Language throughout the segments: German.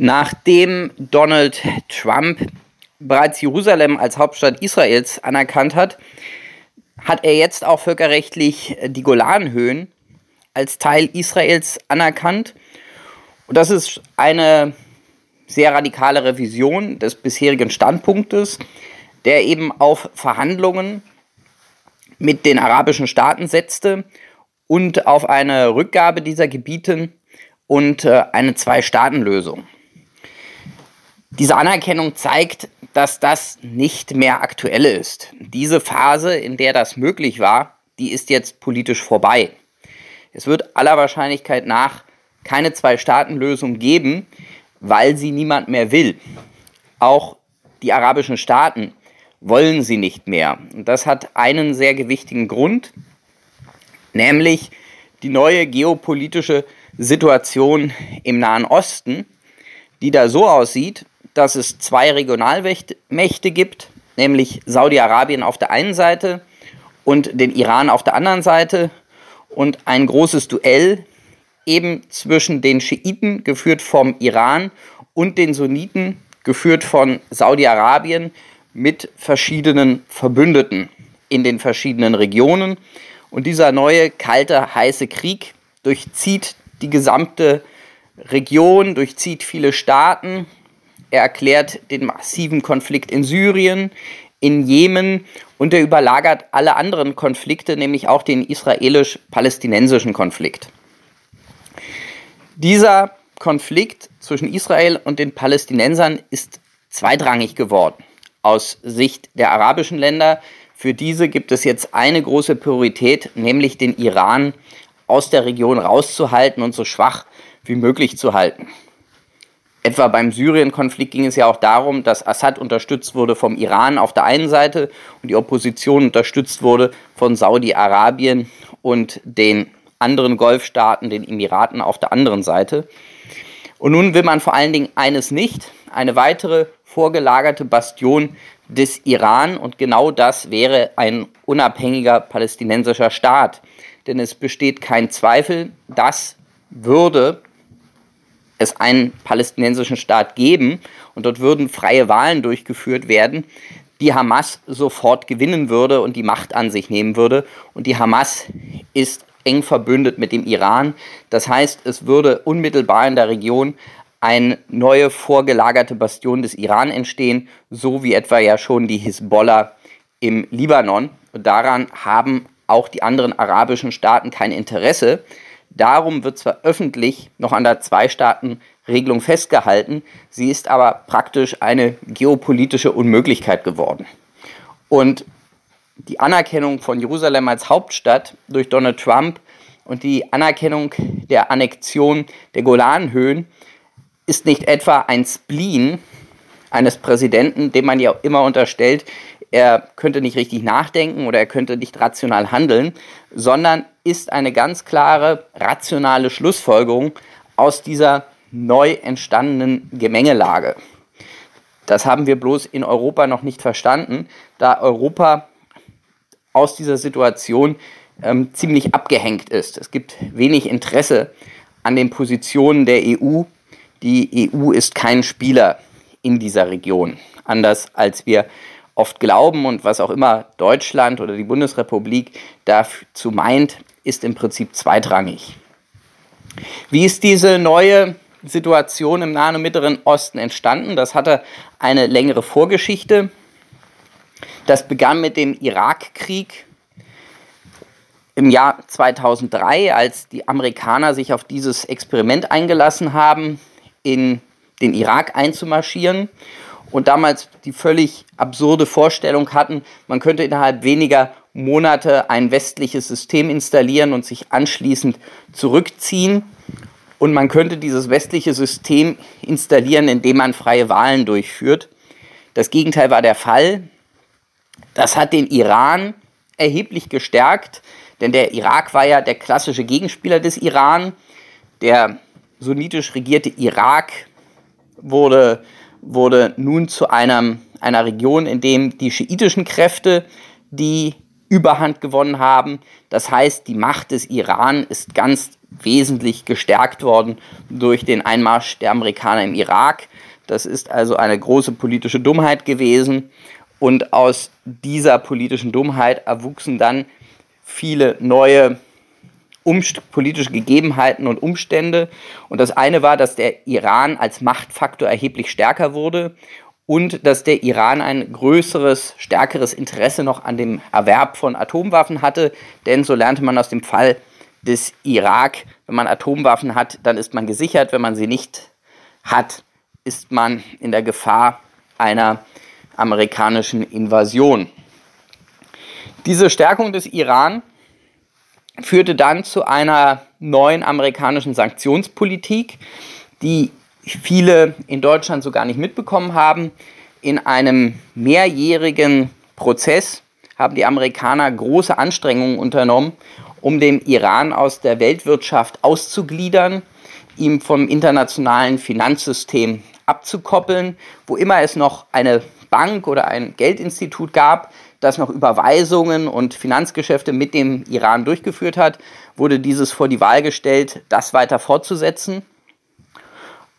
Nachdem Donald Trump bereits Jerusalem als Hauptstadt Israels anerkannt hat, hat er jetzt auch völkerrechtlich die Golanhöhen als Teil Israels anerkannt. Und das ist eine sehr radikale Revision des bisherigen Standpunktes, der eben auf Verhandlungen mit den arabischen Staaten setzte und auf eine Rückgabe dieser Gebiete und äh, eine Zwei-Staaten-Lösung. Diese Anerkennung zeigt, dass das nicht mehr aktuell ist. Diese Phase, in der das möglich war, die ist jetzt politisch vorbei. Es wird aller Wahrscheinlichkeit nach keine Zwei-Staaten-Lösung geben, weil sie niemand mehr will. Auch die arabischen Staaten wollen sie nicht mehr. Und das hat einen sehr gewichtigen Grund, nämlich die neue geopolitische Situation im Nahen Osten, die da so aussieht, dass es zwei Regionalmächte gibt, nämlich Saudi-Arabien auf der einen Seite und den Iran auf der anderen Seite und ein großes Duell eben zwischen den Schiiten, geführt vom Iran, und den Sunniten, geführt von Saudi-Arabien, mit verschiedenen Verbündeten in den verschiedenen Regionen. Und dieser neue, kalte, heiße Krieg durchzieht die gesamte Region, durchzieht viele Staaten er erklärt den massiven Konflikt in Syrien, in Jemen und er überlagert alle anderen Konflikte, nämlich auch den israelisch-palästinensischen Konflikt. Dieser Konflikt zwischen Israel und den Palästinensern ist zweitrangig geworden aus Sicht der arabischen Länder. Für diese gibt es jetzt eine große Priorität, nämlich den Iran aus der Region rauszuhalten und so schwach wie möglich zu halten. Etwa beim Syrien-Konflikt ging es ja auch darum, dass Assad unterstützt wurde vom Iran auf der einen Seite und die Opposition unterstützt wurde von Saudi-Arabien und den anderen Golfstaaten, den Emiraten auf der anderen Seite. Und nun will man vor allen Dingen eines nicht, eine weitere vorgelagerte Bastion des Iran und genau das wäre ein unabhängiger palästinensischer Staat. Denn es besteht kein Zweifel, das würde es einen palästinensischen Staat geben und dort würden freie Wahlen durchgeführt werden, die Hamas sofort gewinnen würde und die Macht an sich nehmen würde. Und die Hamas ist eng verbündet mit dem Iran. Das heißt, es würde unmittelbar in der Region eine neue vorgelagerte Bastion des Iran entstehen, so wie etwa ja schon die Hisbollah im Libanon. Und daran haben auch die anderen arabischen Staaten kein Interesse. Darum wird zwar öffentlich noch an der Zwei-Staaten-Regelung festgehalten, sie ist aber praktisch eine geopolitische Unmöglichkeit geworden. Und die Anerkennung von Jerusalem als Hauptstadt durch Donald Trump und die Anerkennung der Annexion der Golanhöhen ist nicht etwa ein Spleen eines Präsidenten, dem man ja immer unterstellt, er könnte nicht richtig nachdenken oder er könnte nicht rational handeln, sondern ist eine ganz klare rationale Schlussfolgerung aus dieser neu entstandenen Gemengelage. Das haben wir bloß in Europa noch nicht verstanden, da Europa aus dieser Situation ähm, ziemlich abgehängt ist. Es gibt wenig Interesse an den Positionen der EU. Die EU ist kein Spieler in dieser Region, anders als wir oft glauben und was auch immer Deutschland oder die Bundesrepublik dazu meint, ist im Prinzip zweitrangig. Wie ist diese neue Situation im Nahen und Mittleren Osten entstanden? Das hatte eine längere Vorgeschichte. Das begann mit dem Irakkrieg im Jahr 2003, als die Amerikaner sich auf dieses Experiment eingelassen haben, in den Irak einzumarschieren und damals die völlig absurde Vorstellung hatten, man könnte innerhalb weniger Monate ein westliches System installieren und sich anschließend zurückziehen. Und man könnte dieses westliche System installieren, indem man freie Wahlen durchführt. Das Gegenteil war der Fall. Das hat den Iran erheblich gestärkt, denn der Irak war ja der klassische Gegenspieler des Iran. Der sunnitisch regierte Irak wurde, wurde nun zu einem, einer Region, in dem die schiitischen Kräfte die Überhand gewonnen haben. Das heißt, die Macht des Iran ist ganz wesentlich gestärkt worden durch den Einmarsch der Amerikaner im Irak. Das ist also eine große politische Dummheit gewesen. Und aus dieser politischen Dummheit erwuchsen dann viele neue politische Gegebenheiten und Umstände. Und das eine war, dass der Iran als Machtfaktor erheblich stärker wurde und dass der Iran ein größeres, stärkeres Interesse noch an dem Erwerb von Atomwaffen hatte. Denn so lernte man aus dem Fall des Irak, wenn man Atomwaffen hat, dann ist man gesichert. Wenn man sie nicht hat, ist man in der Gefahr einer amerikanischen Invasion. Diese Stärkung des Iran führte dann zu einer neuen amerikanischen Sanktionspolitik, die viele in Deutschland so gar nicht mitbekommen haben. In einem mehrjährigen Prozess haben die Amerikaner große Anstrengungen unternommen, um den Iran aus der Weltwirtschaft auszugliedern, ihm vom internationalen Finanzsystem abzukoppeln, wo immer es noch eine Bank oder ein Geldinstitut gab, das noch Überweisungen und Finanzgeschäfte mit dem Iran durchgeführt hat, wurde dieses vor die Wahl gestellt, das weiter fortzusetzen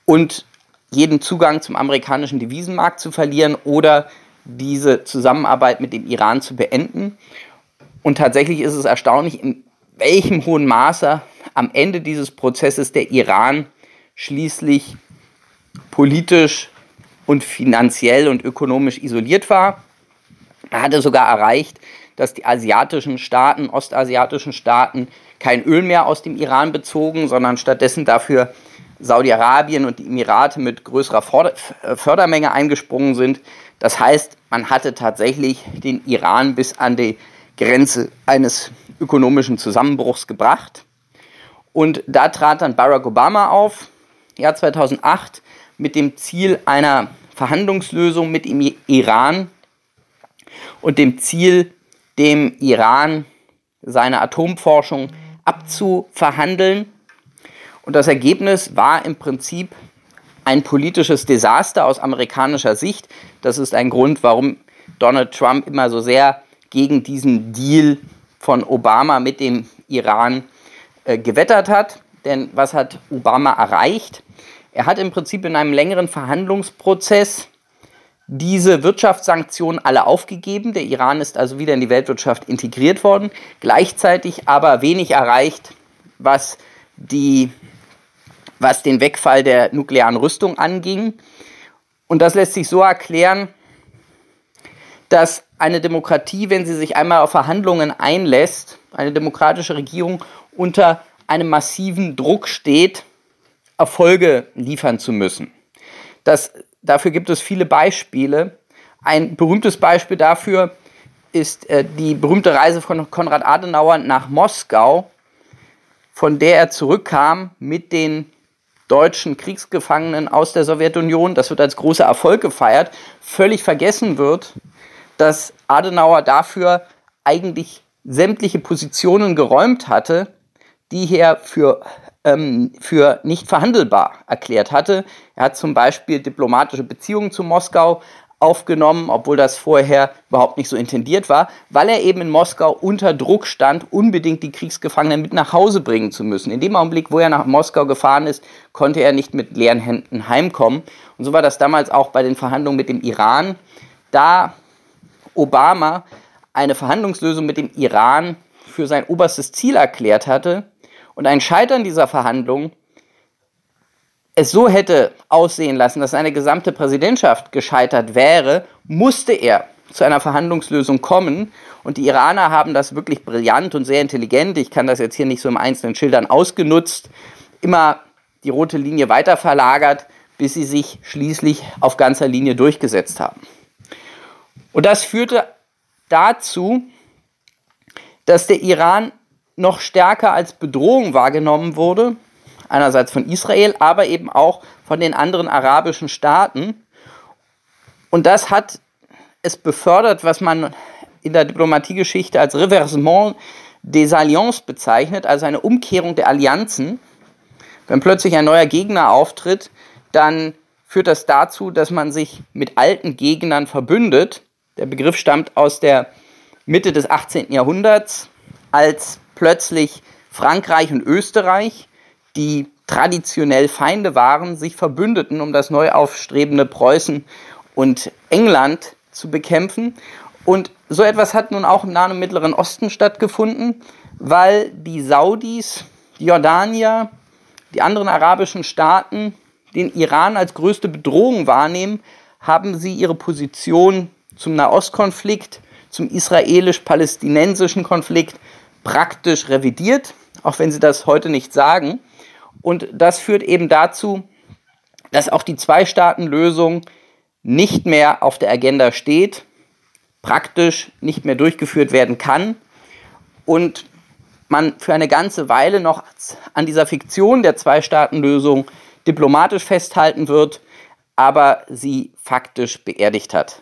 und jeden Zugang zum amerikanischen Devisenmarkt zu verlieren oder diese Zusammenarbeit mit dem Iran zu beenden. Und tatsächlich ist es erstaunlich, in welchem hohen Maße am Ende dieses Prozesses der Iran schließlich politisch und finanziell und ökonomisch isoliert war. Er hatte sogar erreicht, dass die asiatischen Staaten, ostasiatischen Staaten kein Öl mehr aus dem Iran bezogen, sondern stattdessen dafür Saudi-Arabien und die Emirate mit größerer Fördermenge eingesprungen sind. Das heißt, man hatte tatsächlich den Iran bis an die Grenze eines ökonomischen Zusammenbruchs gebracht. Und da trat dann Barack Obama auf, Jahr 2008, mit dem Ziel einer Verhandlungslösung mit dem Iran und dem Ziel, dem Iran seine Atomforschung abzuverhandeln. Und das Ergebnis war im Prinzip ein politisches Desaster aus amerikanischer Sicht. Das ist ein Grund, warum Donald Trump immer so sehr gegen diesen Deal von Obama mit dem Iran äh, gewettert hat. Denn was hat Obama erreicht? Er hat im Prinzip in einem längeren Verhandlungsprozess diese Wirtschaftssanktionen alle aufgegeben. Der Iran ist also wieder in die Weltwirtschaft integriert worden, gleichzeitig aber wenig erreicht, was, die, was den Wegfall der nuklearen Rüstung anging. Und das lässt sich so erklären, dass eine Demokratie, wenn sie sich einmal auf Verhandlungen einlässt, eine demokratische Regierung unter einem massiven Druck steht, Erfolge liefern zu müssen. Das Dafür gibt es viele Beispiele. Ein berühmtes Beispiel dafür ist äh, die berühmte Reise von Konrad Adenauer nach Moskau, von der er zurückkam mit den deutschen Kriegsgefangenen aus der Sowjetunion. Das wird als großer Erfolg gefeiert. Völlig vergessen wird, dass Adenauer dafür eigentlich sämtliche Positionen geräumt hatte, die er für ähm, für nicht verhandelbar erklärt hatte. Er hat zum Beispiel diplomatische Beziehungen zu Moskau aufgenommen, obwohl das vorher überhaupt nicht so intendiert war, weil er eben in Moskau unter Druck stand, unbedingt die Kriegsgefangenen mit nach Hause bringen zu müssen. In dem Augenblick, wo er nach Moskau gefahren ist, konnte er nicht mit leeren Händen heimkommen. Und so war das damals auch bei den Verhandlungen mit dem Iran. Da Obama eine Verhandlungslösung mit dem Iran für sein oberstes Ziel erklärt hatte, und ein Scheitern dieser Verhandlungen es so hätte aussehen lassen, dass seine gesamte Präsidentschaft gescheitert wäre, musste er zu einer Verhandlungslösung kommen. Und die Iraner haben das wirklich brillant und sehr intelligent, ich kann das jetzt hier nicht so im Einzelnen schildern, ausgenutzt, immer die rote Linie weiter verlagert, bis sie sich schließlich auf ganzer Linie durchgesetzt haben. Und das führte dazu, dass der Iran noch stärker als Bedrohung wahrgenommen wurde, einerseits von Israel, aber eben auch von den anderen arabischen Staaten. Und das hat es befördert, was man in der Diplomatiegeschichte als Reversement des Alliances bezeichnet, also eine Umkehrung der Allianzen. Wenn plötzlich ein neuer Gegner auftritt, dann führt das dazu, dass man sich mit alten Gegnern verbündet. Der Begriff stammt aus der Mitte des 18. Jahrhunderts, als plötzlich Frankreich und Österreich, die traditionell Feinde waren, sich verbündeten, um das neu aufstrebende Preußen und England zu bekämpfen. Und so etwas hat nun auch im Nahen und Mittleren Osten stattgefunden, weil die Saudis, die Jordanier, die anderen arabischen Staaten den Iran als größte Bedrohung wahrnehmen, haben sie ihre Position zum Nahostkonflikt, zum israelisch-palästinensischen Konflikt praktisch revidiert, auch wenn sie das heute nicht sagen. Und das führt eben dazu, dass auch die Zwei-Staaten-Lösung nicht mehr auf der Agenda steht, praktisch nicht mehr durchgeführt werden kann und man für eine ganze Weile noch an dieser Fiktion der Zwei-Staaten-Lösung diplomatisch festhalten wird, aber sie faktisch beerdigt hat.